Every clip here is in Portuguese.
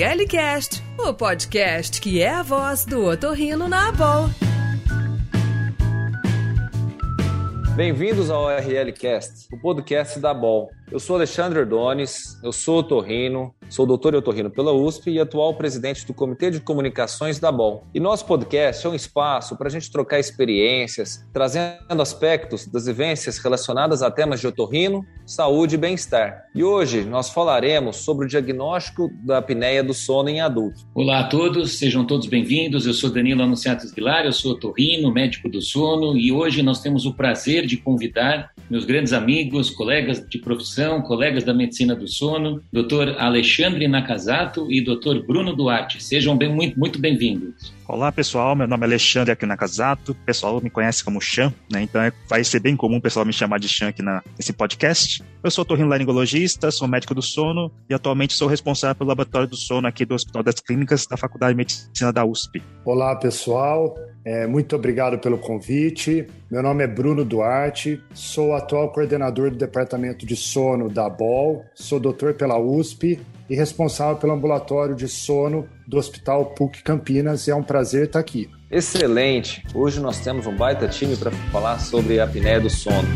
ORLcast, o podcast que é a voz do otorrino na Abol. Bem-vindos ao ORLcast, o podcast da Bol. Eu sou Alexandre Ordones, eu sou otorrino, sou doutor em otorrino pela USP e atual presidente do Comitê de Comunicações da BOL. E nosso podcast é um espaço para a gente trocar experiências, trazendo aspectos das vivências relacionadas a temas de otorrino, saúde e bem-estar. E hoje nós falaremos sobre o diagnóstico da apneia do sono em adulto. Olá a todos, sejam todos bem-vindos. Eu sou Danilo Anunciato Aguilar, eu sou otorrino, médico do sono e hoje nós temos o prazer de convidar meus grandes amigos, colegas de profissão, colegas da medicina do sono, Dr. Alexandre Nakazato e Dr. Bruno Duarte. Sejam bem, muito, muito bem-vindos. Olá pessoal, meu nome é Alexandre aqui na Casato, o pessoal me conhece como Chan, né? Então é, vai ser bem comum o pessoal me chamar de Chan aqui na, nesse podcast. Eu sou otorrinolaringologista, sou médico do sono e atualmente sou responsável pelo laboratório do sono aqui do Hospital das Clínicas da Faculdade de Medicina da USP. Olá pessoal, é, muito obrigado pelo convite. Meu nome é Bruno Duarte, sou atual coordenador do Departamento de Sono da BOL, sou doutor pela USP e responsável pelo ambulatório de sono do Hospital PUC Campinas. E é um prazer estar aqui. Excelente! Hoje nós temos um baita time para falar sobre a apneia do sono.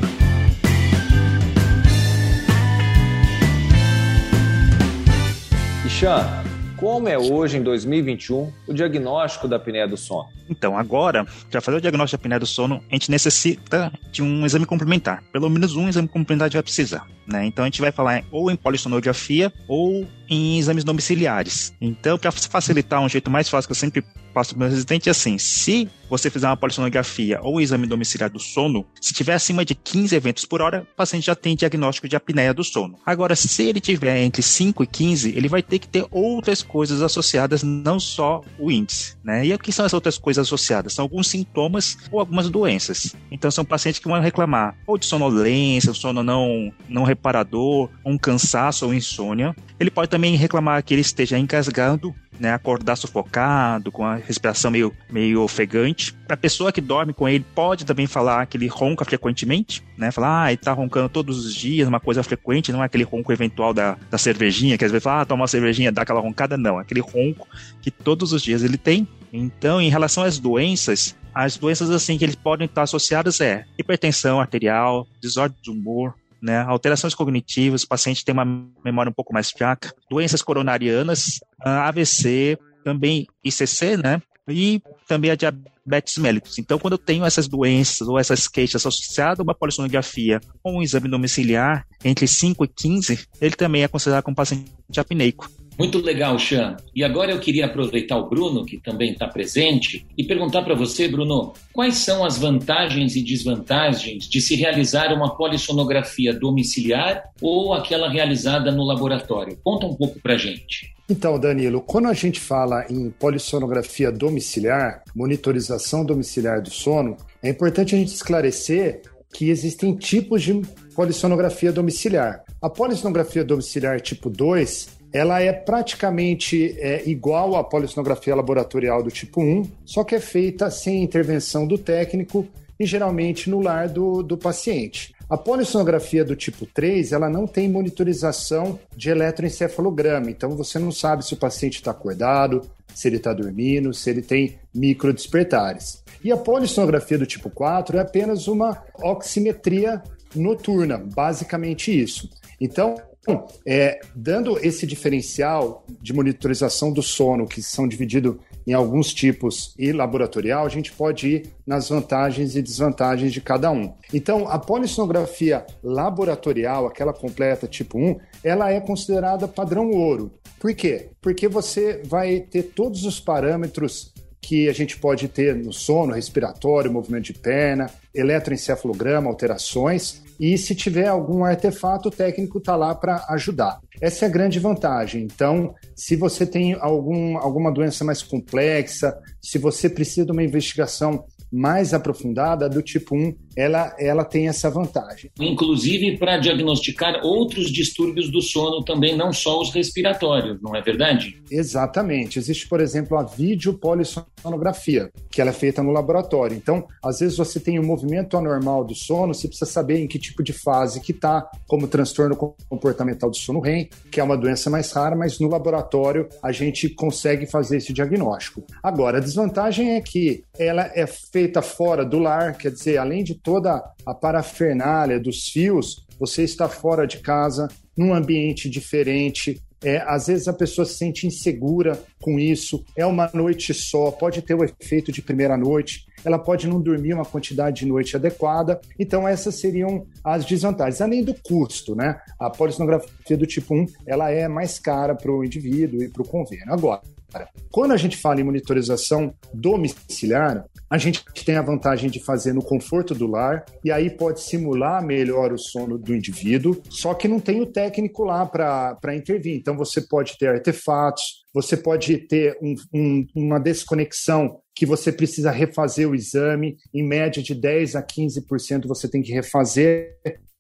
Ixan, como é hoje, em 2021, o diagnóstico da apneia do sono? Então, agora, para fazer o diagnóstico da apneia do sono, a gente necessita de um exame complementar. Pelo menos um exame complementar a gente vai precisar. Né? Então, a gente vai falar ou em polissonografia ou em exames domiciliares. Então, para facilitar, um jeito mais fácil que eu sempre passo para o meu residente é assim: se você fizer uma polissonografia ou um exame domiciliar do sono, se tiver acima de 15 eventos por hora, o paciente já tem diagnóstico de apneia do sono. Agora, se ele tiver entre 5 e 15, ele vai ter que ter outras coisas associadas, não só o índice. Né? E o que são as outras coisas associadas? São alguns sintomas ou algumas doenças. Então, são pacientes que vão reclamar ou de sonolência, sono não, não reparador, um cansaço ou insônia. Ele pode também reclamar que ele esteja encasgando né, acordar sufocado, com a respiração meio, meio ofegante. A pessoa que dorme com ele, pode também falar que ele ronca frequentemente, né? Falar, ah, ele tá roncando todos os dias, uma coisa frequente, não é aquele ronco eventual da, da cervejinha, que às vezes fala, ah, toma uma cervejinha, dá aquela roncada, não. É aquele ronco que todos os dias ele tem. Então, em relação às doenças, as doenças assim que eles podem estar associadas é hipertensão arterial, desordem de humor, né? Alterações cognitivas, o paciente tem uma memória um pouco mais fraca, doenças coronarianas, AVC, também ICC, né? E também a diabetes mellitus. Então, quando eu tenho essas doenças ou essas queixas associadas a uma polissonografia ou um exame domiciliar entre 5 e 15, ele também é considerado como paciente apneico. Muito legal, Chan. E agora eu queria aproveitar o Bruno, que também está presente, e perguntar para você, Bruno, quais são as vantagens e desvantagens de se realizar uma polissonografia domiciliar ou aquela realizada no laboratório? Conta um pouco para gente. Então, Danilo, quando a gente fala em polissonografia domiciliar, monitorização domiciliar do sono, é importante a gente esclarecer que existem tipos de polissonografia domiciliar. A polissonografia domiciliar tipo 2 ela é praticamente é, igual à polissonografia laboratorial do tipo 1, só que é feita sem intervenção do técnico e geralmente no lar do, do paciente. A polissonografia do tipo 3, ela não tem monitorização de eletroencefalograma, então você não sabe se o paciente está acordado, se ele está dormindo, se ele tem microdespertares. E a polissonografia do tipo 4 é apenas uma oximetria noturna, basicamente isso. Então, é, dando esse diferencial de monitorização do sono, que são divididos em alguns tipos e laboratorial, a gente pode ir nas vantagens e desvantagens de cada um. Então, a polissonografia laboratorial, aquela completa tipo 1, ela é considerada padrão ouro. Por quê? Porque você vai ter todos os parâmetros que a gente pode ter no sono, respiratório, movimento de perna, eletroencefalograma, alterações, e se tiver algum artefato, o técnico está lá para ajudar. Essa é a grande vantagem. Então, se você tem algum, alguma doença mais complexa, se você precisa de uma investigação mais aprofundada, do tipo 1 ela, ela tem essa vantagem. Inclusive para diagnosticar outros distúrbios do sono também, não só os respiratórios, não é verdade? Exatamente. Existe, por exemplo, a videopolissonografia, que ela é feita no laboratório. Então, às vezes você tem um movimento anormal do sono, você precisa saber em que tipo de fase que está, como transtorno comportamental do sono REM, que é uma doença mais rara, mas no laboratório a gente consegue fazer esse diagnóstico. Agora, a desvantagem é que ela é feita fora do lar, quer dizer, além de toda a parafernália dos fios, você está fora de casa, num ambiente diferente, é, às vezes a pessoa se sente insegura com isso, é uma noite só, pode ter o efeito de primeira noite, ela pode não dormir uma quantidade de noite adequada. Então, essas seriam as desvantagens, além do custo, né? A polissonografia do tipo 1 ela é mais cara para o indivíduo e para o convênio. Agora, quando a gente fala em monitorização domiciliar, a gente tem a vantagem de fazer no conforto do lar e aí pode simular melhor o sono do indivíduo, só que não tem o técnico lá para intervir. Então você pode ter artefatos, você pode ter um, um, uma desconexão que você precisa refazer o exame, em média de 10 a 15% você tem que refazer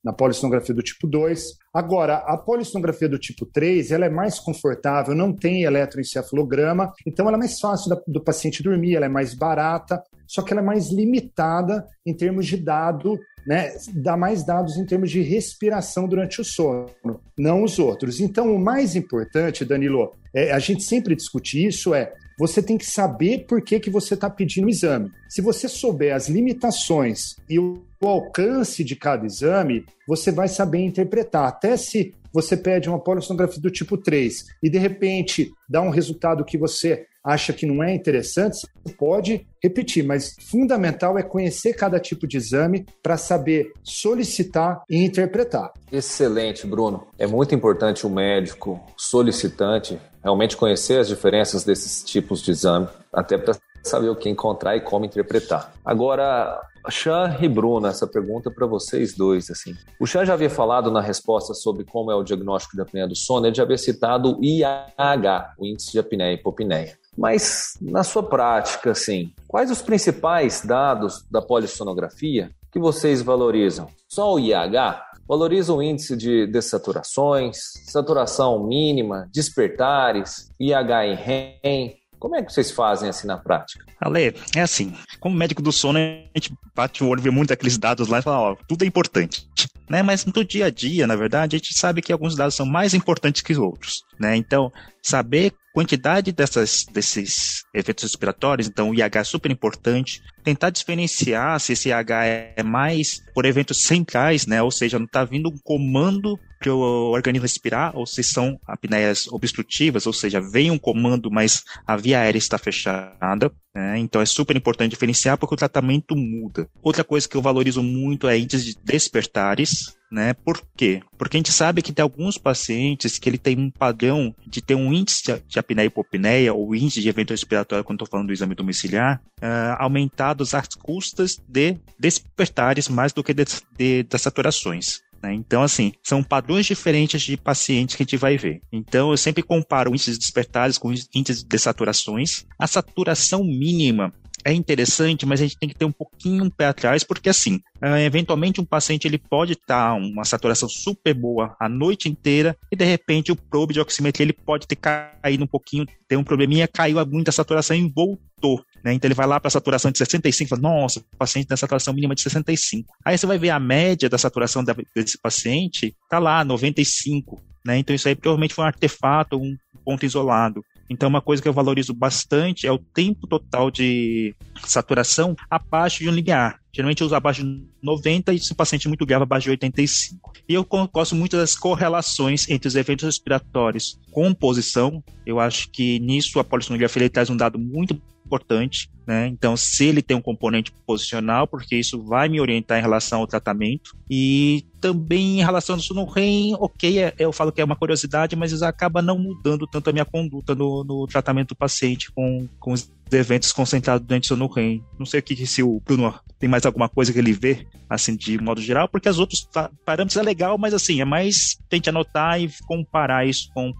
na polissonografia do tipo 2. Agora, a polissonografia do tipo 3, ela é mais confortável, não tem eletroencefalograma, então ela é mais fácil do paciente dormir, ela é mais barata, só que ela é mais limitada em termos de dado, né? Dá mais dados em termos de respiração durante o sono, não os outros. Então, o mais importante, Danilo, é, a gente sempre discute isso, é você tem que saber por que, que você está pedindo o exame. Se você souber as limitações e o alcance de cada exame, você vai saber interpretar. Até se você pede uma polissonografia do tipo 3 e de repente dá um resultado que você acha que não é interessante, você pode repetir, mas fundamental é conhecer cada tipo de exame para saber solicitar e interpretar. Excelente, Bruno. É muito importante o médico solicitante realmente conhecer as diferenças desses tipos de exame, até para saber o que encontrar e como interpretar. Agora, Chan e Bruno, essa pergunta para vocês dois. assim. O Chan já havia falado na resposta sobre como é o diagnóstico da apneia do sono, ele já havia citado o IAH, o índice de apneia e hipopneia. Mas na sua prática, assim, quais os principais dados da polissonografia que vocês valorizam? Só o IH? Valoriza o índice de dessaturações, saturação mínima, despertares, IH em REM, como é que vocês fazem assim na prática? Ale, é assim, como médico do sono, a gente bate o olho, vê muito aqueles dados lá e fala, ó, tudo é importante. Né? Mas no dia a dia, na verdade, a gente sabe que alguns dados são mais importantes que outros. Né? Então, saber quantidade dessas, desses efeitos respiratórios, então o IH é super importante. Tentar diferenciar se esse IH é mais por eventos centrais, né? Ou seja, não está vindo um comando para o organismo respirar, ou se são apneias obstrutivas, ou seja, vem um comando, mas a via aérea está fechada. Né? Então é super importante diferenciar porque o tratamento muda. Outra coisa que eu valorizo muito é índice de despertares, né? Por quê? Porque a gente sabe que tem alguns pacientes que ele tem um padrão de ter um índice de apneia e hipopneia, ou índice de evento respiratório, quando estou falando do exame domiciliar, uh, aumentados às custas de despertares mais do que de, de, das saturações. Né? Então, assim, são padrões diferentes de pacientes que a gente vai ver. Então, eu sempre comparo o índice de despertares com o índice de saturações. A saturação mínima é interessante, mas a gente tem que ter um pouquinho um pé atrás, porque assim, uh, eventualmente um paciente ele pode estar tá uma saturação super boa a noite inteira e de repente o probe de oximetria ele pode ter caído um pouquinho, ter um probleminha, caiu muito a saturação e voltou. Né? Então ele vai lá para a saturação de 65, fala, nossa, o paciente tem saturação mínima de 65. Aí você vai ver a média da saturação desse paciente, tá lá, 95. Né? Então isso aí provavelmente foi um artefato, um ponto isolado. Então, uma coisa que eu valorizo bastante é o tempo total de saturação abaixo de um limiar. Geralmente eu uso abaixo de 90 e se o paciente é muito grave, abaixo de 85. E eu gosto muito das correlações entre os eventos respiratórios com posição. Eu acho que nisso a polissonografia traz um dado muito importante, né? Então, se ele tem um componente posicional, porque isso vai me orientar em relação ao tratamento. E também em relação ao sono REM, ok, é, eu falo que é uma curiosidade, mas isso acaba não mudando tanto a minha conduta no, no tratamento do paciente com, com os eventos concentrados dentro do sono REM. Não sei o que se o Bruno tem mais alguma coisa que ele vê, assim, de modo geral, porque os outros parâmetros é legal, mas assim, é mais tente anotar e comparar isso com o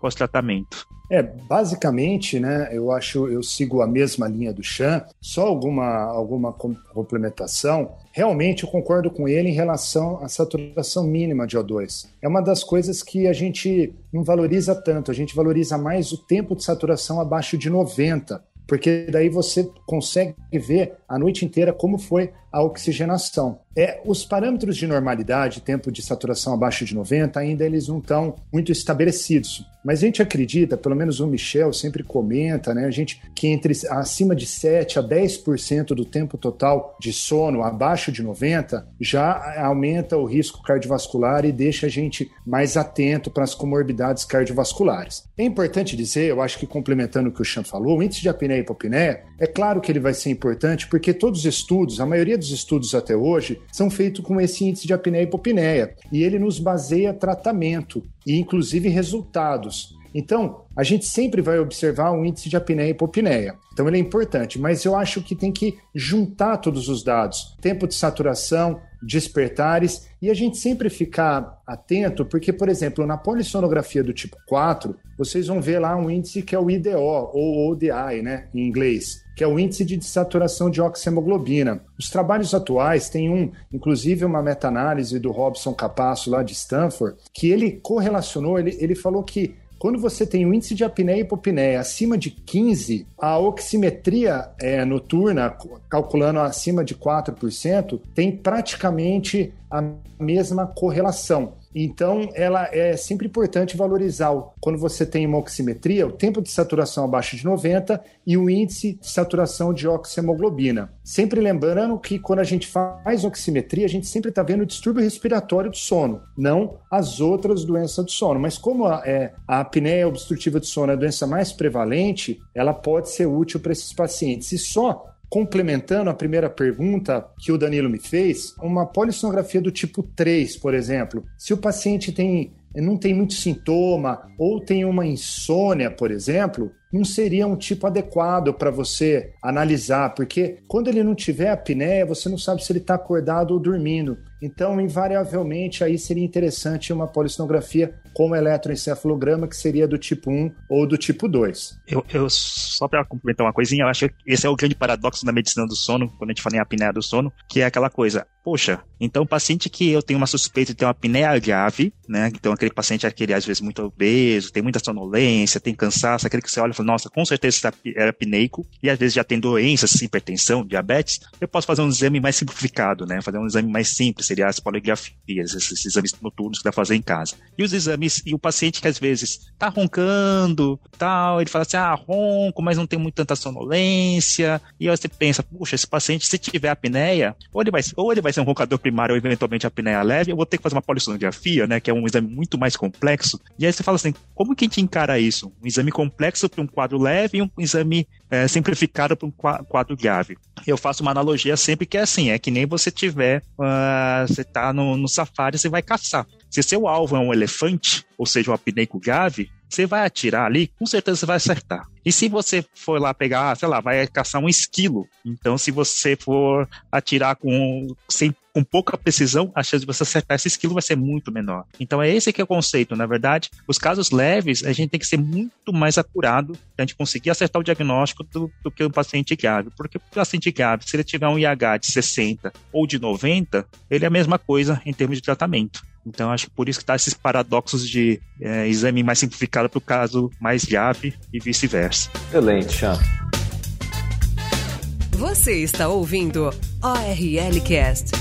pós-tratamento. É, basicamente, né, eu acho, eu sigo a mesma linha do Chan, só alguma, alguma complementação. Realmente eu concordo com ele em relação à saturação mínima de O2. É uma das coisas que a gente não valoriza tanto, a gente valoriza mais o tempo de saturação abaixo de 90 porque daí você consegue ver a noite inteira como foi a oxigenação. É, os parâmetros de normalidade, tempo de saturação abaixo de 90, ainda eles não estão muito estabelecidos. Mas a gente acredita, pelo menos o Michel sempre comenta, né, a gente que entre acima de 7 a 10% do tempo total de sono abaixo de 90 já aumenta o risco cardiovascular e deixa a gente mais atento para as comorbidades cardiovasculares. É importante dizer, eu acho que complementando o que o Chan falou, o índice de apneia e hipopneia, é claro que ele vai ser importante porque todos os estudos, a maioria dos estudos até hoje, são feitos com esse índice de apneia e hipopneia e ele nos baseia tratamento e inclusive resultados. Então, a gente sempre vai observar o índice de apneia e hipopneia. Então, ele é importante, mas eu acho que tem que juntar todos os dados: tempo de saturação, despertares, e a gente sempre ficar atento, porque, por exemplo, na polissonografia do tipo 4, vocês vão ver lá um índice que é o IDO, ou ODI, né, em inglês, que é o índice de saturação de oxihemoglobina. Os trabalhos atuais têm um, inclusive uma meta-análise do Robson Capasso lá de Stanford, que ele correlacionou, ele, ele falou que quando você tem um índice de apneia e hipopneia acima de 15, a oximetria é, noturna, calculando acima de 4%, tem praticamente a mesma correlação. Então, ela é sempre importante valorizar quando você tem uma oximetria, o tempo de saturação abaixo de 90 e o índice de saturação de oxihemoglobina. Sempre lembrando que quando a gente faz oximetria, a gente sempre está vendo o distúrbio respiratório do sono, não as outras doenças do sono. Mas como a, é, a apneia obstrutiva do sono é a doença mais prevalente, ela pode ser útil para esses pacientes. E só complementando a primeira pergunta que o Danilo me fez, uma polissonografia do tipo 3, por exemplo, se o paciente tem não tem muito sintoma ou tem uma insônia, por exemplo, não seria um tipo adequado para você analisar, porque quando ele não tiver apneia, você não sabe se ele está acordado ou dormindo. Então, invariavelmente, aí seria interessante uma polissonografia com eletroencefalograma, que seria do tipo 1 ou do tipo 2. Eu, eu só para complementar uma coisinha, eu acho que esse é o grande paradoxo da medicina do sono, quando a gente fala em apneia do sono, que é aquela coisa, poxa, então o paciente que eu tenho uma suspeita de ter uma apneia grave, né, então aquele paciente é aquele às vezes muito obeso, tem muita sonolência, tem cansaço, aquele que você olha e fala, nossa, com certeza é apneico, e às vezes já tem doenças, hipertensão, diabetes, eu posso fazer um exame mais simplificado, né, fazer um exame mais simples, seria as poligrafias, esses exames noturnos que dá pra fazer em casa. E os exames, e o paciente que às vezes tá roncando, tal, ele fala assim, ah, ronco, mas não tem muito tanta sonolência, e aí você pensa, puxa, esse paciente, se tiver apneia, ou ele vai, ou ele vai ser um roncador primário, ou eventualmente apneia leve, eu vou ter que fazer uma polissonografia, né, que é um exame muito mais complexo, e aí você fala assim, como que a gente encara isso? Um exame complexo para um quadro leve e um exame é, simplificado para um quadro grave. Eu faço uma analogia sempre que é assim, é que nem você tiver, uh, você tá no, no safari, você vai caçar. Se seu alvo é um elefante, ou seja, um apneico grave, você vai atirar ali, com certeza você vai acertar. E se você for lá pegar, sei lá, vai caçar um esquilo, então se você for atirar com, sem, com pouca precisão, a chance de você acertar esse esquilo vai ser muito menor. Então é esse que é o conceito. Na verdade, os casos leves, a gente tem que ser muito mais acurado para a gente conseguir acertar o diagnóstico do, do que o paciente grave. Porque o paciente grave, se ele tiver um IH de 60 ou de 90, ele é a mesma coisa em termos de tratamento. Então, acho que por isso que tá esses paradoxos de é, exame mais simplificado para o caso mais grave e vice-versa. Excelente, Chan. Você está ouvindo ORL Cast.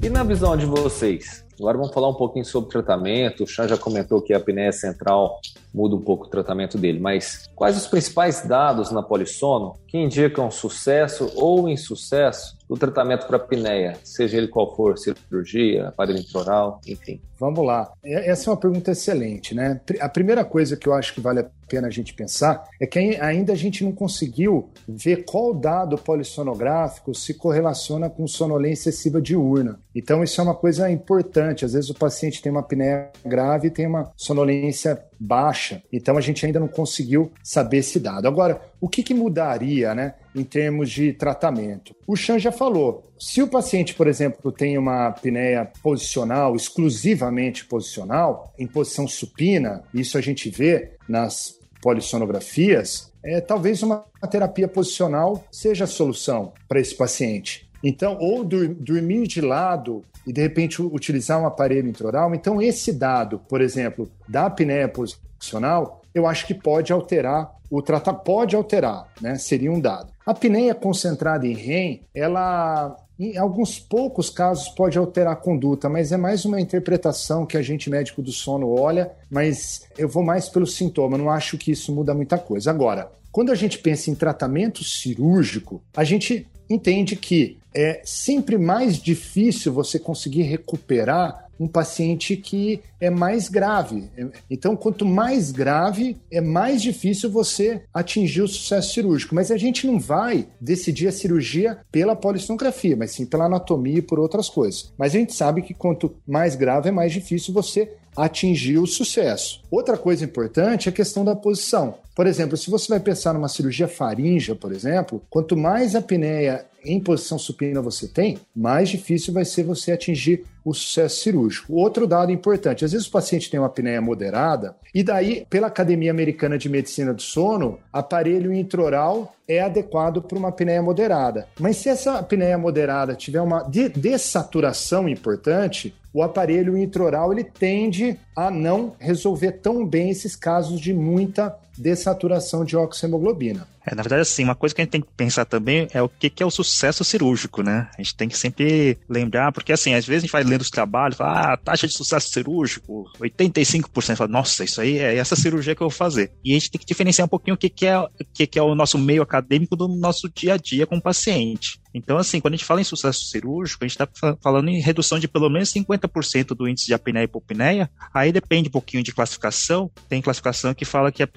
E na visão de vocês? Agora vamos falar um pouquinho sobre tratamento. O Chan já comentou que a apneia central muda um pouco o tratamento dele, mas quais os principais dados na polissono que indicam sucesso ou insucesso do tratamento para apneia, seja ele qual for, cirurgia, aparelho intraoral, enfim? Vamos lá. É, essa é uma pergunta excelente, né? A primeira coisa que eu acho que vale a pena a gente pensar é que ainda a gente não conseguiu ver qual dado polissonográfico se correlaciona com sonolência excessiva diurna. Então isso é uma coisa importante. Às vezes o paciente tem uma apneia grave e tem uma sonolência baixa. Então a gente ainda não conseguiu saber esse dado. Agora, o que, que mudaria, né, em termos de tratamento? O Chan já falou. Se o paciente, por exemplo, tem uma apneia posicional, exclusivamente posicional, em posição supina, isso a gente vê nas polissonografias, é, talvez uma terapia posicional seja a solução para esse paciente. Então, ou dormir de lado e de repente utilizar um aparelho intraoral. Então, esse dado, por exemplo, da apneia posicional, eu acho que pode alterar o tratamento, pode alterar, né? Seria um dado. A apneia concentrada em REM, ela em alguns poucos casos pode alterar a conduta, mas é mais uma interpretação que a gente médico do sono olha, mas eu vou mais pelo sintoma, não acho que isso muda muita coisa. Agora, quando a gente pensa em tratamento cirúrgico, a gente entende que é sempre mais difícil você conseguir recuperar um paciente que é mais grave. Então, quanto mais grave, é mais difícil você atingir o sucesso cirúrgico. Mas a gente não vai decidir a cirurgia pela polissonografia, mas sim pela anatomia e por outras coisas. Mas a gente sabe que quanto mais grave, é mais difícil você atingir o sucesso. Outra coisa importante é a questão da posição. Por exemplo, se você vai pensar numa cirurgia faríngea, por exemplo, quanto mais apneia em posição supina você tem, mais difícil vai ser você atingir o sucesso cirúrgico. Outro dado importante: às vezes o paciente tem uma apneia moderada, e daí, pela Academia Americana de Medicina do Sono, aparelho intraoral é adequado para uma apneia moderada. Mas se essa apneia moderada tiver uma dessaturação importante, o aparelho intraoral ele tende a não resolver tão bem esses casos de muita dessaturação de oxemoglobina. É, na verdade, assim, uma coisa que a gente tem que pensar também é o que, que é o sucesso cirúrgico, né? A gente tem que sempre lembrar, porque assim, às vezes a gente vai lendo os trabalhos, fala, ah, taxa de sucesso cirúrgico, 85%, fala, nossa, isso aí é essa cirurgia que eu vou fazer. E a gente tem que diferenciar um pouquinho o que, que, é, o que, que é o nosso meio acadêmico do nosso dia a dia com o paciente. Então, assim, quando a gente fala em sucesso cirúrgico, a gente está falando em redução de pelo menos 50% do índice de apneia e hipopneia. Aí depende um pouquinho de classificação. Tem classificação que fala que a,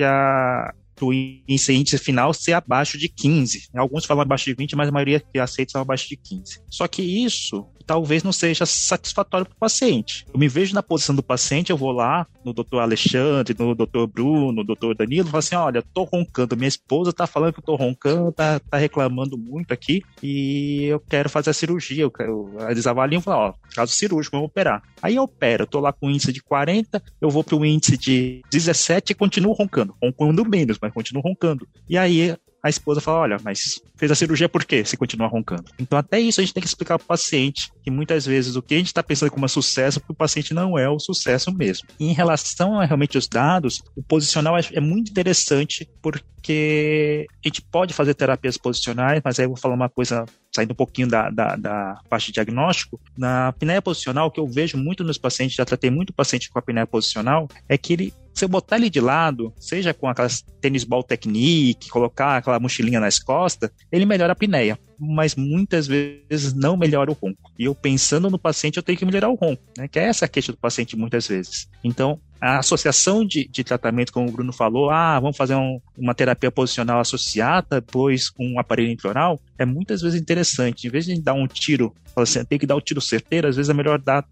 o índice final ser abaixo de 15. Alguns falam abaixo de 20, mas a maioria que aceita são abaixo de 15. Só que isso talvez não seja satisfatório para o paciente. Eu me vejo na posição do paciente, eu vou lá no doutor Alexandre, no doutor Bruno, no doutor Danilo, falo assim: olha, tô roncando, minha esposa tá falando que eu tô roncando, tá, tá reclamando muito aqui e eu quero fazer a cirurgia. Eu quero, eles avaliam e falam: ó, caso cirúrgico, vamos operar. Aí eu opero, eu tô lá com índice de 40, eu vou para o índice de 17 e continuo roncando, roncando menos, mas continuo roncando. E aí a esposa fala: olha, mas fez a cirurgia por quê? Se continua roncando. Então, até isso a gente tem que explicar para o paciente que muitas vezes o que a gente está pensando como um sucesso, para o paciente não é o sucesso mesmo. E em relação a realmente os dados, o posicional é muito interessante porque a gente pode fazer terapias posicionais, mas aí eu vou falar uma coisa saindo um pouquinho da, da, da, parte de diagnóstico, na apneia posicional, o que eu vejo muito nos pacientes, já tratei muito paciente com apneia posicional, é que ele eu botar ele de lado, seja com aquelas tênis ball technique, colocar aquela mochilinha nas costas, ele melhora a apneia, mas muitas vezes não melhora o ronco. E eu pensando no paciente, eu tenho que melhorar o ronco, né? Que é essa a queixa do paciente muitas vezes. Então, a associação de, de tratamento, como o Bruno falou, ah, vamos fazer um, uma terapia posicional associada, depois com um aparelho intraoral, é muitas vezes interessante. Em vez de dar um tiro, assim, tem que dar um tiro certeiro, às vezes é melhor dar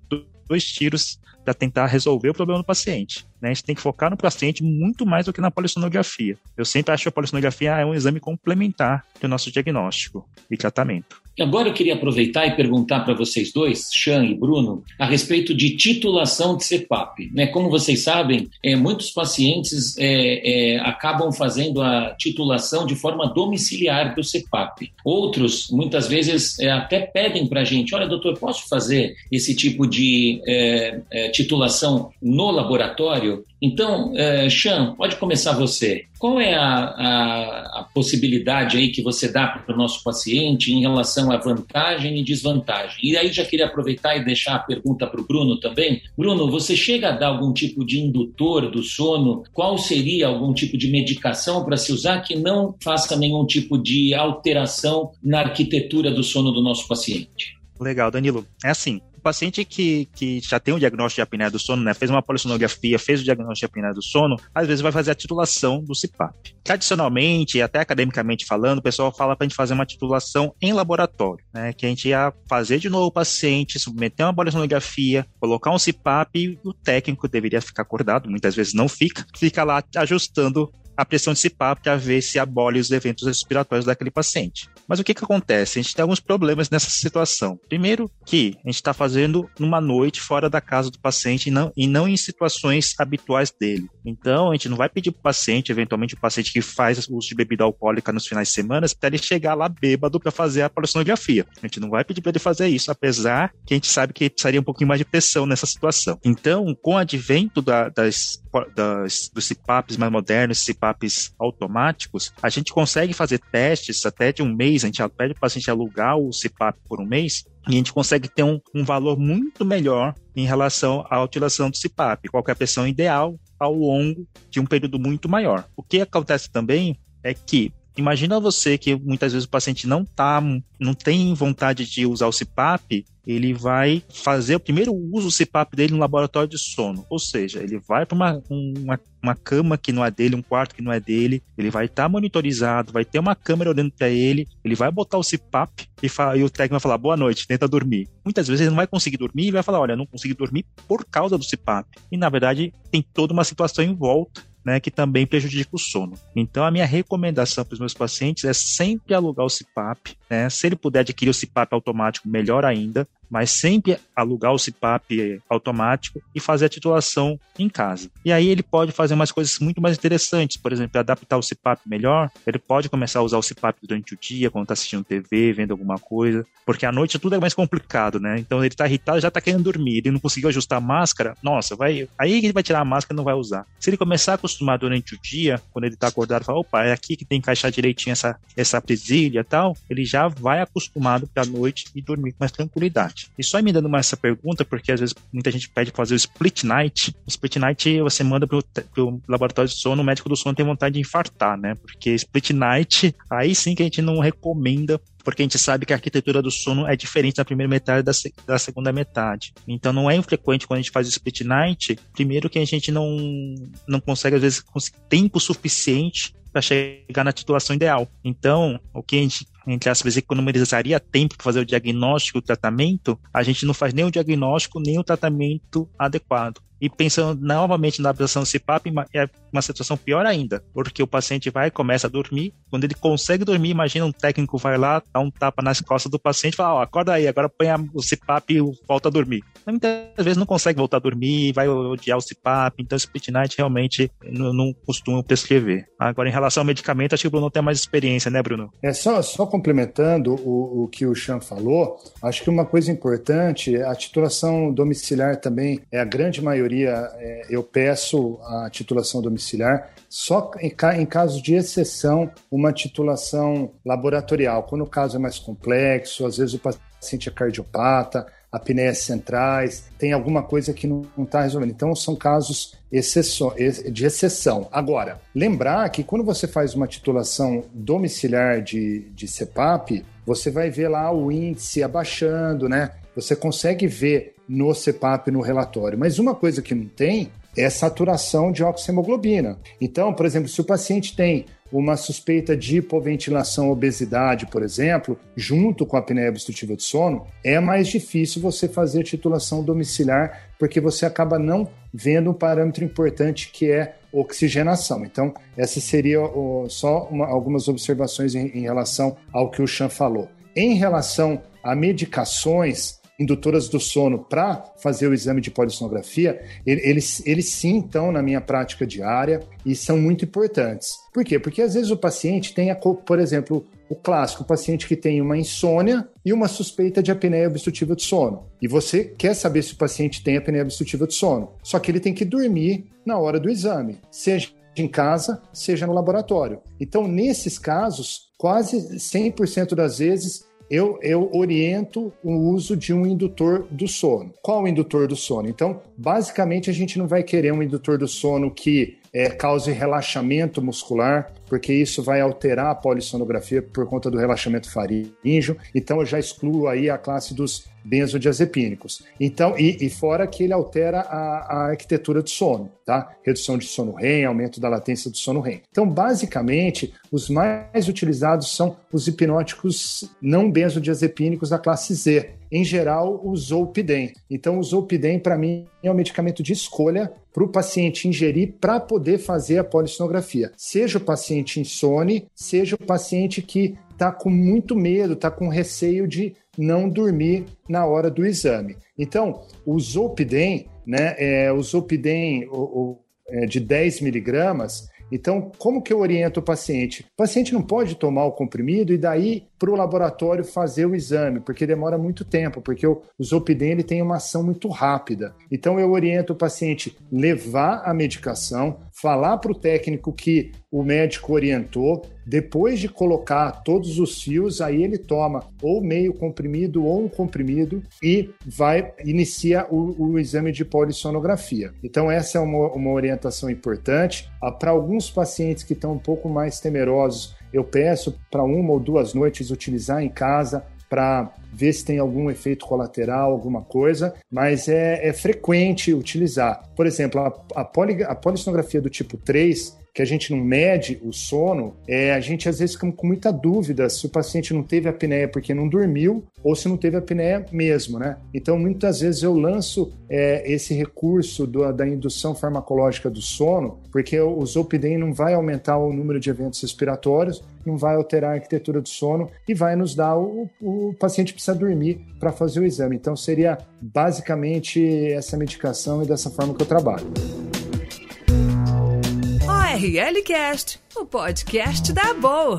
dois tiros para tentar resolver o problema do paciente. Né? A gente tem que focar no paciente muito mais do que na polissonografia. Eu sempre acho que a polissonografia é um exame complementar do nosso diagnóstico e tratamento. Agora eu queria aproveitar e perguntar para vocês dois, Chan e Bruno, a respeito de titulação de CPAP. Né? Como vocês sabem, é, muitos pacientes é, é, acabam fazendo a titulação de forma domiciliar do CPAP. Outros, muitas vezes, é, até pedem para a gente: olha, doutor, posso fazer esse tipo de é, é, titulação no laboratório? Então, Sean, pode começar você. Qual é a, a, a possibilidade aí que você dá para o nosso paciente em relação à vantagem e desvantagem? E aí já queria aproveitar e deixar a pergunta para o Bruno também. Bruno, você chega a dar algum tipo de indutor do sono? Qual seria algum tipo de medicação para se usar que não faça nenhum tipo de alteração na arquitetura do sono do nosso paciente? Legal, Danilo. É assim, paciente que, que já tem um diagnóstico de apneia do sono, né, fez uma polissonografia, fez o diagnóstico de apneia do sono, às vezes vai fazer a titulação do CPAP. Tradicionalmente, até academicamente falando, o pessoal fala para a gente fazer uma titulação em laboratório, né, que a gente ia fazer de novo o paciente, submeter uma polissonografia, colocar um CPAP e o técnico deveria ficar acordado, muitas vezes não fica, fica lá ajustando a pressão de CPAP para ver se abole os eventos respiratórios daquele paciente. Mas o que, que acontece? A gente tem alguns problemas nessa situação. Primeiro, que a gente está fazendo numa noite fora da casa do paciente e não, e não em situações habituais dele. Então, a gente não vai pedir para o paciente, eventualmente o paciente que faz uso de bebida alcoólica nos finais de semana, para ele chegar lá bêbado para fazer a polissonografia. A gente não vai pedir para ele fazer isso, apesar que a gente sabe que precisaria um pouquinho mais de pressão nessa situação. Então, com o advento da, das, das, dos CPAPs mais modernos, CPAPs automáticos, a gente consegue fazer testes até de um mês, a gente pede para o paciente alugar o CPAP por um mês, e a gente consegue ter um, um valor muito melhor em relação à utilização do CPAP, qual a pressão ideal ao longo de um período muito maior. O que acontece também é que Imagina você que muitas vezes o paciente não tá, não tem vontade de usar o CPAP, ele vai fazer o primeiro uso do CPAP dele no laboratório de sono. Ou seja, ele vai para uma, uma, uma, cama que não é dele, um quarto que não é dele, ele vai estar tá monitorizado, vai ter uma câmera olhando para ele, ele vai botar o CPAP e, e o técnico vai falar, boa noite, tenta dormir. Muitas vezes ele não vai conseguir dormir e vai falar, olha, não consegui dormir por causa do CPAP. E na verdade tem toda uma situação em volta né, que também prejudica o sono. Então, a minha recomendação para os meus pacientes é sempre alugar o CPAP. Né? Se ele puder adquirir o CPAP automático, melhor ainda mas sempre alugar o CPAP automático e fazer a titulação em casa. E aí ele pode fazer umas coisas muito mais interessantes, por exemplo, adaptar o CPAP melhor, ele pode começar a usar o CPAP durante o dia, quando está assistindo TV, vendo alguma coisa, porque à noite tudo é mais complicado, né? Então ele está irritado, já está querendo dormir, ele não conseguiu ajustar a máscara, nossa, vai, aí ele vai tirar a máscara e não vai usar. Se ele começar a acostumar durante o dia, quando ele está acordado, falar, opa, é aqui que tem que encaixar direitinho essa, essa presilha e tal, ele já vai acostumado para a noite e dormir com mais tranquilidade. E só me dando mais essa pergunta, porque às vezes muita gente pede para fazer o split night. O split night você manda pro, pro laboratório de sono, o médico do sono tem vontade de infartar, né? Porque split night, aí sim que a gente não recomenda porque a gente sabe que a arquitetura do sono é diferente da primeira metade da, da segunda metade. Então não é infrequente quando a gente faz o split night, primeiro que a gente não, não consegue, às vezes, tempo suficiente para chegar na titulação ideal. Então, o que a gente entre aspas, economizaria tempo para fazer o diagnóstico e o tratamento, a gente não faz nem o diagnóstico nem o tratamento adequado. E pensando novamente na aplicação do CPAP, é uma situação pior ainda, porque o paciente vai começa a dormir. Quando ele consegue dormir, imagina um técnico vai lá, dá um tapa nas costas do paciente e fala: Ó, oh, acorda aí, agora põe o CPAP e volta a dormir. Muitas vezes não consegue voltar a dormir, vai odiar o CPAP, então split night realmente não, não prescrever. Agora, em relação ao medicamento, acho que o Bruno tem mais experiência, né, Bruno? É só, só complementando o, o que o Chan falou, acho que uma coisa importante, a titulação domiciliar também é a grande maioria maioria, é, eu peço a titulação domiciliar, só em, em casos de exceção, uma titulação laboratorial. Quando o caso é mais complexo, às vezes o paciente é cardiopata, apneias centrais, tem alguma coisa que não está resolvendo. Então, são casos de exceção. Agora, lembrar que quando você faz uma titulação domiciliar de, de CEPAP, você vai ver lá o índice abaixando, né? Você consegue ver no CPAP no relatório. Mas uma coisa que não tem é saturação de oxihemoglobina. Então, por exemplo, se o paciente tem uma suspeita de hipoventilação, obesidade, por exemplo, junto com a apneia obstrutiva de sono, é mais difícil você fazer titulação domiciliar, porque você acaba não vendo um parâmetro importante que é oxigenação. Então, essas seriam só uma, algumas observações em, em relação ao que o Chan falou. Em relação a medicações, indutoras do sono para fazer o exame de polissonografia, eles, eles sim estão na minha prática diária e são muito importantes. Por quê? Porque às vezes o paciente tem, a, por exemplo, o clássico, o paciente que tem uma insônia e uma suspeita de apneia obstrutiva de sono. E você quer saber se o paciente tem apneia obstrutiva de sono. Só que ele tem que dormir na hora do exame, seja em casa, seja no laboratório. Então, nesses casos, quase 100% das vezes eu, eu oriento o uso de um indutor do sono. Qual o indutor do sono? Então, basicamente, a gente não vai querer um indutor do sono que é, cause relaxamento muscular, porque isso vai alterar a polissonografia por conta do relaxamento faríngeo. Então, eu já excluo aí a classe dos benzodiazepínicos. Então, e, e fora que ele altera a, a, arquitetura do sono, tá? Redução de sono REM, aumento da latência do sono REM. Então, basicamente, os mais utilizados são os hipnóticos não benzodiazepínicos da classe Z. em geral, o Zolpidem. Então, o Zolpidem, para mim, é um medicamento de escolha para o paciente ingerir para poder fazer a polissonografia. Seja o paciente insone, seja o paciente que está com muito medo, está com receio de não dormir na hora do exame. Então, o Zolpidem, né, é, o Zolpidem o, o, é, de 10 miligramas, então, como que eu oriento o paciente? O paciente não pode tomar o comprimido e daí para o laboratório fazer o exame, porque demora muito tempo, porque o, o ele tem uma ação muito rápida. Então, eu oriento o paciente levar a medicação, falar para o técnico que o médico orientou, depois de colocar todos os fios, aí ele toma ou meio comprimido ou um comprimido e vai inicia o, o exame de polissonografia. Então essa é uma, uma orientação importante. Ah, para alguns pacientes que estão um pouco mais temerosos, eu peço para uma ou duas noites utilizar em casa para ver se tem algum efeito colateral, alguma coisa, mas é, é frequente utilizar. Por exemplo, a, a, poli, a polissonografia do tipo 3, que a gente não mede o sono, é, a gente às vezes fica com muita dúvida se o paciente não teve apneia porque não dormiu ou se não teve apneia mesmo, né? Então, muitas vezes eu lanço é, esse recurso do, da indução farmacológica do sono, porque o Zolpidem não vai aumentar o número de eventos respiratórios, não vai alterar a arquitetura do sono e vai nos dar o, o paciente precisa dormir para fazer o exame. Então, seria basicamente essa medicação e dessa forma que eu trabalho. ORL Cast, o podcast da Boa.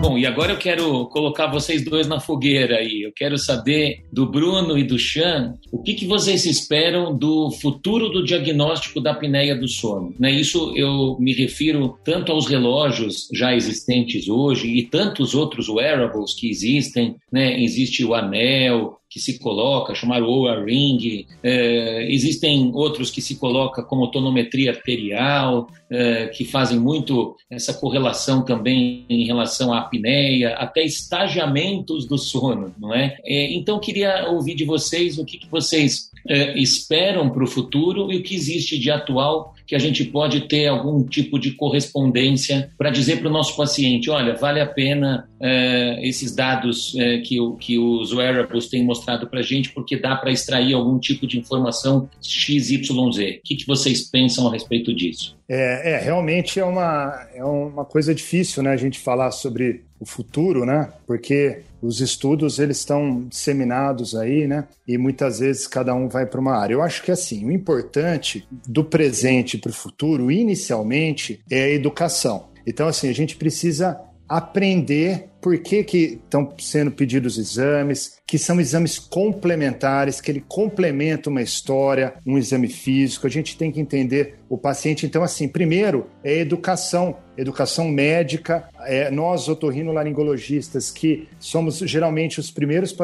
Bom, e agora eu quero colocar vocês dois na fogueira aí. Eu quero saber do Bruno e do Chan o que, que vocês esperam do futuro do diagnóstico da apneia do sono. Né? Isso eu me refiro tanto aos relógios já existentes hoje e tantos outros wearables que existem. Né? Existe o anel, que se coloca, chamado Oura Ring. É, existem outros que se coloca como tonometria arterial, é, que fazem muito essa correlação também em relação à apneia, até estagiamentos do sono, não é? é então, queria ouvir de vocês o que, que vocês é, esperam para o futuro e o que existe de atual que a gente pode ter algum tipo de correspondência para dizer para o nosso paciente, olha, vale a pena é, esses dados é, que, o, que os wearables têm mostrado para a gente, porque dá para extrair algum tipo de informação XYZ. O que, que vocês pensam a respeito disso? É, é, realmente é uma, é uma coisa difícil, né, a gente falar sobre o futuro, né? Porque os estudos eles estão disseminados aí, né? E muitas vezes cada um vai para uma área. Eu acho que assim, o importante do presente para o futuro, inicialmente, é a educação. Então, assim, a gente precisa aprender por que estão sendo pedidos exames, que são exames complementares, que ele complementa uma história, um exame físico. A gente tem que entender o paciente. Então, assim, primeiro é educação, educação médica. É, nós, otorrinolaringologistas, que somos geralmente os primeiros,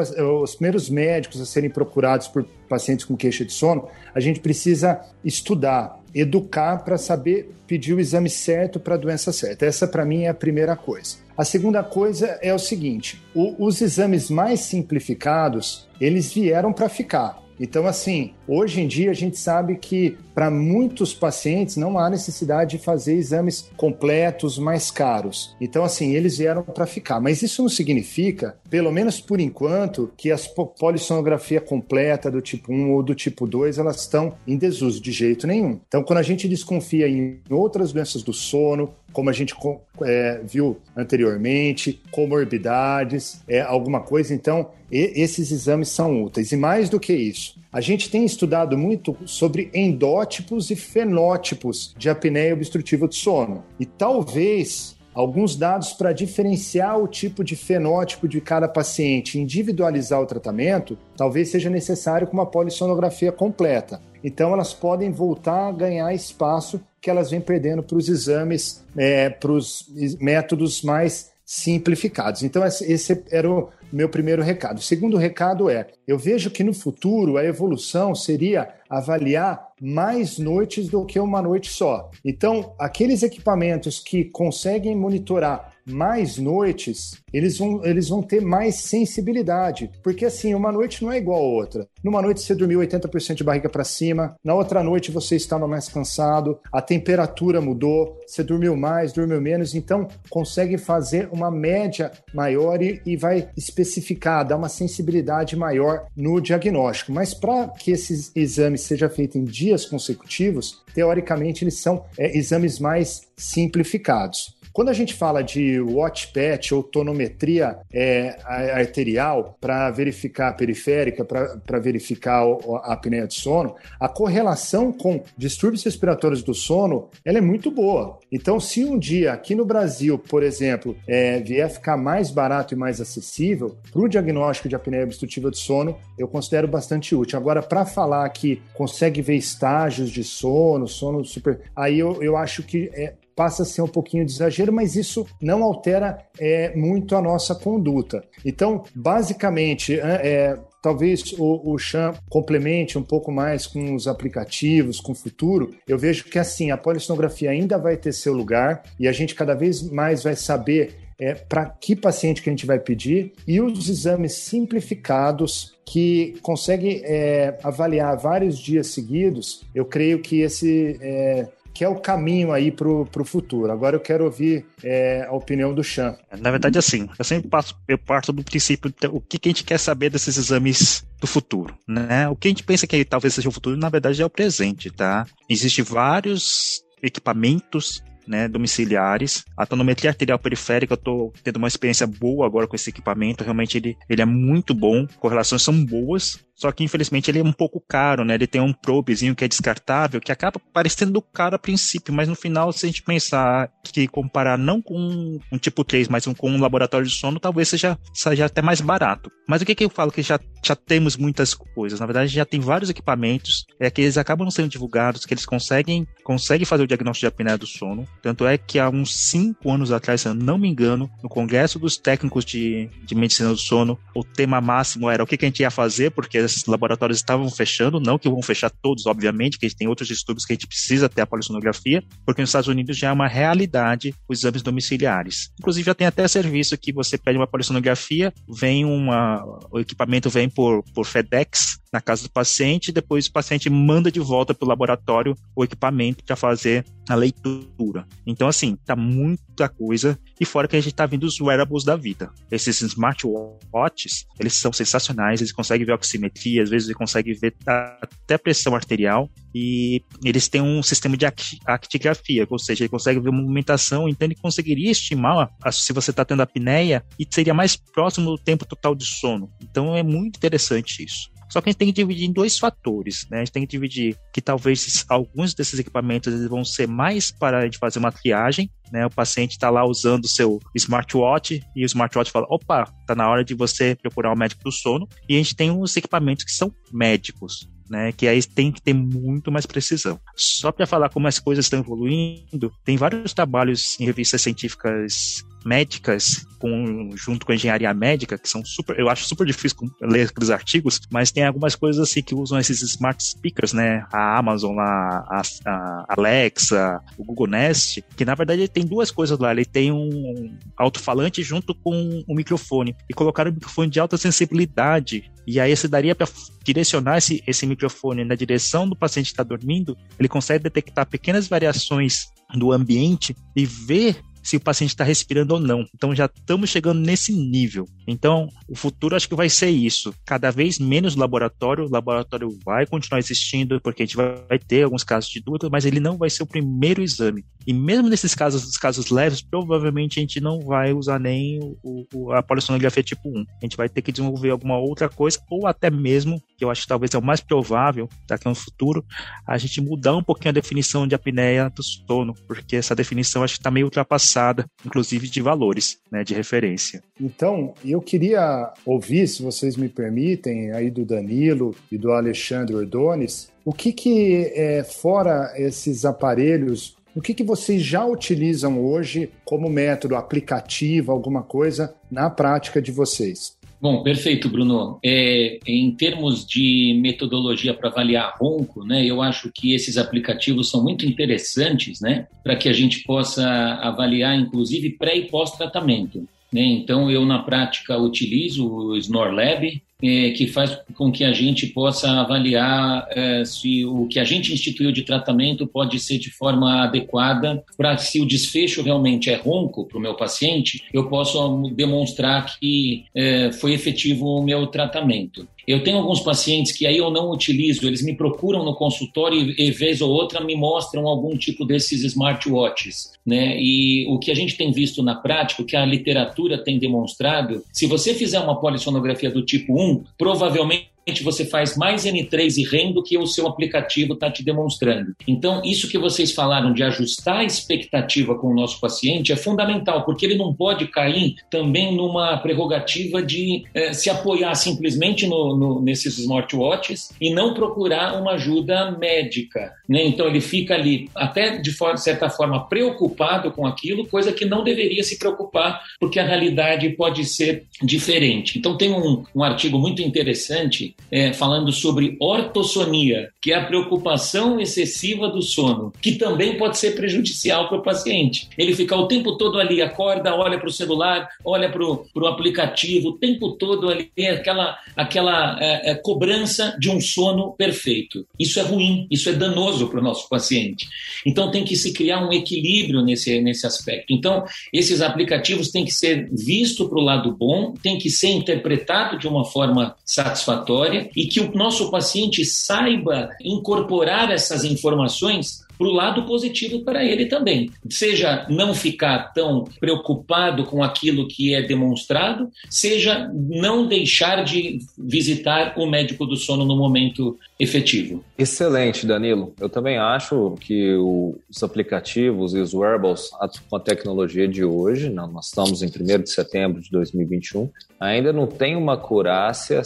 os primeiros médicos a serem procurados por pacientes com queixa de sono, a gente precisa estudar, educar para saber pedir o exame certo para a doença certa. Essa, para mim, é a primeira coisa. A segunda coisa é o seguinte: o, os exames mais simplificados eles vieram para ficar. Então, assim, hoje em dia a gente sabe que para muitos pacientes não há necessidade de fazer exames completos mais caros. Então, assim, eles vieram para ficar. Mas isso não significa, pelo menos por enquanto, que a polissonografia completa do tipo 1 ou do tipo 2 elas estão em desuso de jeito nenhum. Então, quando a gente desconfia em outras doenças do sono, como a gente é, viu anteriormente, comorbidades, é, alguma coisa. Então, e, esses exames são úteis. E mais do que isso, a gente tem estudado muito sobre endótipos e fenótipos de apneia obstrutiva do sono. E talvez alguns dados para diferenciar o tipo de fenótipo de cada paciente, individualizar o tratamento, talvez seja necessário com uma polissonografia completa. Então, elas podem voltar a ganhar espaço que elas vêm perdendo para os exames, é, para os métodos mais simplificados. Então, esse era o meu primeiro recado. O segundo recado é: eu vejo que no futuro a evolução seria avaliar mais noites do que uma noite só. Então, aqueles equipamentos que conseguem monitorar mais noites, eles vão, eles vão ter mais sensibilidade. Porque assim, uma noite não é igual a outra. Numa noite você dormiu 80% de barriga para cima, na outra noite você estava mais cansado, a temperatura mudou, você dormiu mais, dormiu menos, então consegue fazer uma média maior e, e vai especificar, dar uma sensibilidade maior no diagnóstico. Mas para que esses exames sejam feitos em dias consecutivos, teoricamente eles são é, exames mais simplificados. Quando a gente fala de watch patch ou tonometria é, arterial para verificar a periférica, para verificar a apneia de sono, a correlação com distúrbios respiratórios do sono ela é muito boa. Então, se um dia aqui no Brasil, por exemplo, é, vier ficar mais barato e mais acessível, para o diagnóstico de apneia obstrutiva do sono, eu considero bastante útil. Agora, para falar que consegue ver estágios de sono, sono super. Aí eu, eu acho que é, passa a ser um pouquinho de exagero, mas isso não altera é, muito a nossa conduta. Então, basicamente, é, é talvez o, o Chan complemente um pouco mais com os aplicativos, com o futuro. Eu vejo que assim, a polissonografia ainda vai ter seu lugar e a gente cada vez mais vai saber é, para que paciente que a gente vai pedir e os exames simplificados que conseguem é, avaliar vários dias seguidos, eu creio que esse é, que é o caminho aí para o futuro. Agora eu quero ouvir é, a opinião do Chan. Na verdade, assim, eu sempre passo, eu parto do princípio o que, que a gente quer saber desses exames do futuro, né? O que a gente pensa que talvez seja o futuro, na verdade é o presente, tá? Existem vários equipamentos né, domiciliares. A tonometria arterial periférica, eu estou tendo uma experiência boa agora com esse equipamento. Realmente ele, ele é muito bom, correlações são boas. Só que infelizmente ele é um pouco caro, né? Ele tem um probezinho que é descartável, que acaba parecendo caro a princípio, mas no final, se a gente pensar que comparar não com um tipo 3, mas com um laboratório de sono, talvez seja, seja até mais barato. Mas o que, que eu falo? Que já, já temos muitas coisas. Na verdade, já tem vários equipamentos, é que eles acabam não sendo divulgados, que eles conseguem, conseguem fazer o diagnóstico de apneia do sono. Tanto é que há uns 5 anos atrás, se eu não me engano, no Congresso dos Técnicos de, de Medicina do Sono, o tema máximo era o que, que a gente ia fazer, porque esses laboratórios estavam fechando, não que vão fechar todos, obviamente, que a gente tem outros estudos que a gente precisa ter a polissonografia, porque nos Estados Unidos já é uma realidade os exames domiciliares. Inclusive já tem até serviço que você pede uma polissonografia, vem uma, o equipamento vem por, por FedEx na casa do paciente, depois o paciente manda de volta para o laboratório o equipamento para fazer a leitura. Então, assim, tá muita coisa. E fora que a gente tá vendo os wearables da vida. Esses smartwatches, eles são sensacionais, eles conseguem ver oximetria, às vezes eles conseguem ver até pressão arterial. E eles têm um sistema de actigrafia, ou seja, ele consegue ver movimentação, então ele conseguiria estimar se você está tendo apneia e seria mais próximo do tempo total de sono. Então é muito interessante isso. Só que a gente tem que dividir em dois fatores, né? A gente tem que dividir que talvez alguns desses equipamentos eles vão ser mais para a gente fazer uma triagem, né? O paciente está lá usando o seu smartwatch e o smartwatch fala, opa, tá na hora de você procurar o um médico do sono. E a gente tem os equipamentos que são médicos, né, que aí tem que ter muito mais precisão. Só para falar como as coisas estão evoluindo, tem vários trabalhos em revistas científicas médicas com, junto com a engenharia médica, que são super, eu acho super difícil ler aqueles artigos, mas tem algumas coisas assim que usam esses smart speakers, né? A Amazon a, a Alexa, o Google Nest, que na verdade ele tem duas coisas lá. Ele tem um alto-falante junto com um microfone. E colocaram um microfone de alta sensibilidade. E aí você daria para direcionar esse, esse microfone na direção do paciente que está dormindo, ele consegue detectar pequenas variações do ambiente e ver se o paciente está respirando ou não. Então já estamos chegando nesse nível. Então, o futuro acho que vai ser isso. Cada vez menos laboratório, o laboratório vai continuar existindo, porque a gente vai ter alguns casos de dúvida, mas ele não vai ser o primeiro exame. E mesmo nesses casos, os casos leves, provavelmente a gente não vai usar nem o, o, a polissonografia tipo 1. A gente vai ter que desenvolver alguma outra coisa, ou até mesmo, que eu acho que talvez é o mais provável daqui a um futuro, a gente mudar um pouquinho a definição de apneia do sono, porque essa definição acho que está meio ultrapassada, inclusive de valores, né, de referência. Então, eu queria ouvir, se vocês me permitem, aí do Danilo e do Alexandre Ordones, o que que, é, fora esses aparelhos o que, que vocês já utilizam hoje como método aplicativo, alguma coisa, na prática de vocês? Bom, perfeito, Bruno. É, em termos de metodologia para avaliar ronco, né, eu acho que esses aplicativos são muito interessantes, né, para que a gente possa avaliar, inclusive, pré e pós-tratamento. Né? Então, eu na prática utilizo o SnoreLab, é, que faz com que a gente possa avaliar é, se o que a gente instituiu de tratamento pode ser de forma adequada para se o desfecho realmente é ronco para o meu paciente, eu posso demonstrar que é, foi efetivo o meu tratamento. Eu tenho alguns pacientes que aí eu não utilizo, eles me procuram no consultório e, e vez ou outra me mostram algum tipo desses smartwatches, né? E o que a gente tem visto na prática, o que a literatura tem demonstrado, se você fizer uma polissonografia do tipo 1, provavelmente você faz mais N3 e REM do que o seu aplicativo está te demonstrando. Então, isso que vocês falaram de ajustar a expectativa com o nosso paciente é fundamental, porque ele não pode cair também numa prerrogativa de eh, se apoiar simplesmente no, no, nesses smartwatches e não procurar uma ajuda médica. Né? Então, ele fica ali, até de forma, certa forma, preocupado com aquilo, coisa que não deveria se preocupar, porque a realidade pode ser diferente. Então, tem um, um artigo muito interessante é, falando sobre ortossonia, que é a preocupação excessiva do sono, que também pode ser prejudicial para o paciente. Ele fica o tempo todo ali, acorda, olha para o celular, olha para o aplicativo, o tempo todo ali, aquela, aquela é, é, cobrança de um sono perfeito. Isso é ruim, isso é danoso para o nosso paciente. Então tem que se criar um equilíbrio nesse, nesse aspecto. Então, esses aplicativos têm que ser vistos para o lado bom, tem que ser interpretado de uma forma satisfatória história e que o nosso paciente saiba incorporar essas informações para o lado positivo para ele também. Seja não ficar tão preocupado com aquilo que é demonstrado, seja não deixar de visitar o médico do sono no momento efetivo. Excelente, Danilo. Eu também acho que os aplicativos e os wearables com a tecnologia de hoje, nós estamos em 1 de setembro de 2021, ainda não tem uma curácia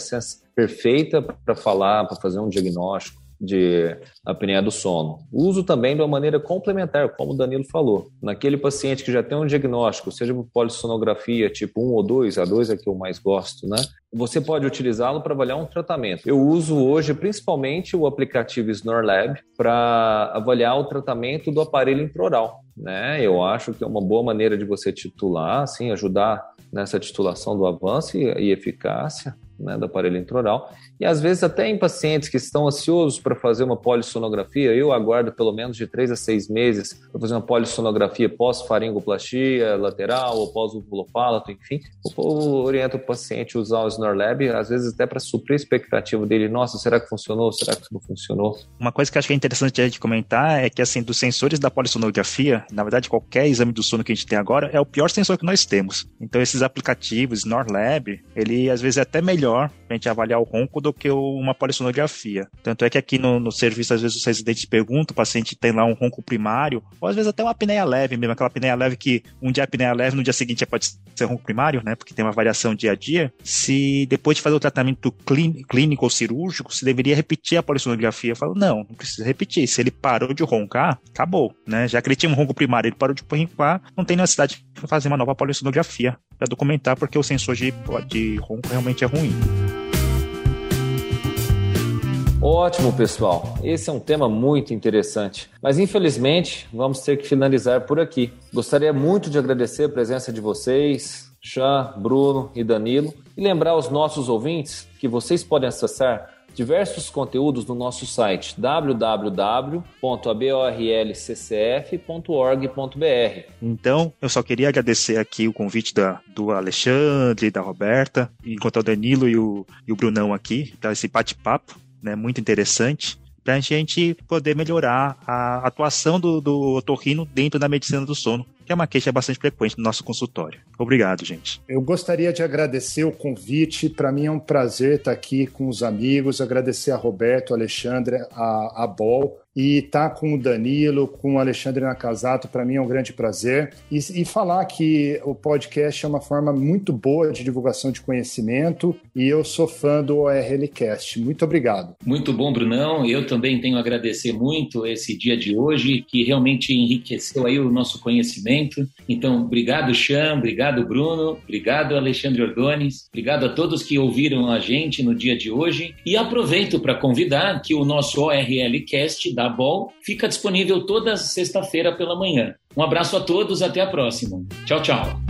perfeita para falar, para fazer um diagnóstico de apneia do sono. Uso também de uma maneira complementar, como o Danilo falou. Naquele paciente que já tem um diagnóstico, seja por polissonografia tipo 1 ou 2, a 2 é que eu mais gosto, né? Você pode utilizá-lo para avaliar um tratamento. Eu uso hoje principalmente o aplicativo SnoreLab para avaliar o tratamento do aparelho intraoral. Né? Eu acho que é uma boa maneira de você titular, assim, ajudar nessa titulação do avanço e eficácia né, do aparelho intraoral. E às vezes até em pacientes que estão ansiosos para fazer uma polissonografia, eu aguardo pelo menos de três a seis meses para fazer uma polissonografia pós-faringoplastia lateral ou pós-vulopalato, enfim. Eu oriento o paciente a usar o SnorLab, às vezes até para suprir a expectativa dele. Nossa, será que funcionou? Será que não funcionou? Uma coisa que acho que é interessante a gente comentar é que, assim, dos sensores da polissonografia, na verdade, qualquer exame do sono que a gente tem agora é o pior sensor que nós temos. Então, esses aplicativos, SnorLab, ele às vezes é até melhor para a gente avaliar o ronco do do que uma polissonografia. Tanto é que aqui no, no serviço, às vezes, os residentes perguntam, o paciente tem lá um ronco primário, ou às vezes até uma apneia leve mesmo, aquela apneia leve que um dia é apneia leve, no dia seguinte pode ser ronco primário, né? Porque tem uma variação dia a dia. Se depois de fazer o tratamento clínico ou cirúrgico, se deveria repetir a polissonografia. Eu falo, não, não precisa repetir. Se ele parou de roncar, acabou, né? Já que ele tinha um ronco primário, ele parou de roncar, não tem necessidade de fazer uma nova polissonografia para documentar, porque o sensor de, de ronco realmente é ruim. Ótimo, pessoal. Esse é um tema muito interessante. Mas infelizmente, vamos ter que finalizar por aqui. Gostaria muito de agradecer a presença de vocês, Chan, Bruno e Danilo, e lembrar aos nossos ouvintes que vocês podem acessar diversos conteúdos no nosso site www.aborlccf.org.br. Então, eu só queria agradecer aqui o convite da, do Alexandre, da Roberta, enquanto o Danilo e o, e o Brunão aqui, para esse bate-papo né, muito interessante para a gente poder melhorar a atuação do, do otorrino dentro da medicina do sono, que é uma queixa bastante frequente no nosso consultório. Obrigado, gente. Eu gostaria de agradecer o convite. Para mim é um prazer estar aqui com os amigos, agradecer a Roberto, a Alexandre, a, a Bol e estar tá com o Danilo, com o Alexandre Nakazato, para mim é um grande prazer. E, e, falar que o podcast é uma forma muito boa de divulgação de conhecimento e eu sou fã do ORLcast. Muito obrigado. Muito bom, Brunão. Eu também tenho a agradecer muito esse dia de hoje, que realmente enriqueceu aí o nosso conhecimento momento. Então, obrigado, Cham, obrigado, Bruno, obrigado, Alexandre Ordones, obrigado a todos que ouviram a gente no dia de hoje. E aproveito para convidar que o nosso ORL Cast da BOL fica disponível toda sexta-feira pela manhã. Um abraço a todos, até a próxima. Tchau, tchau.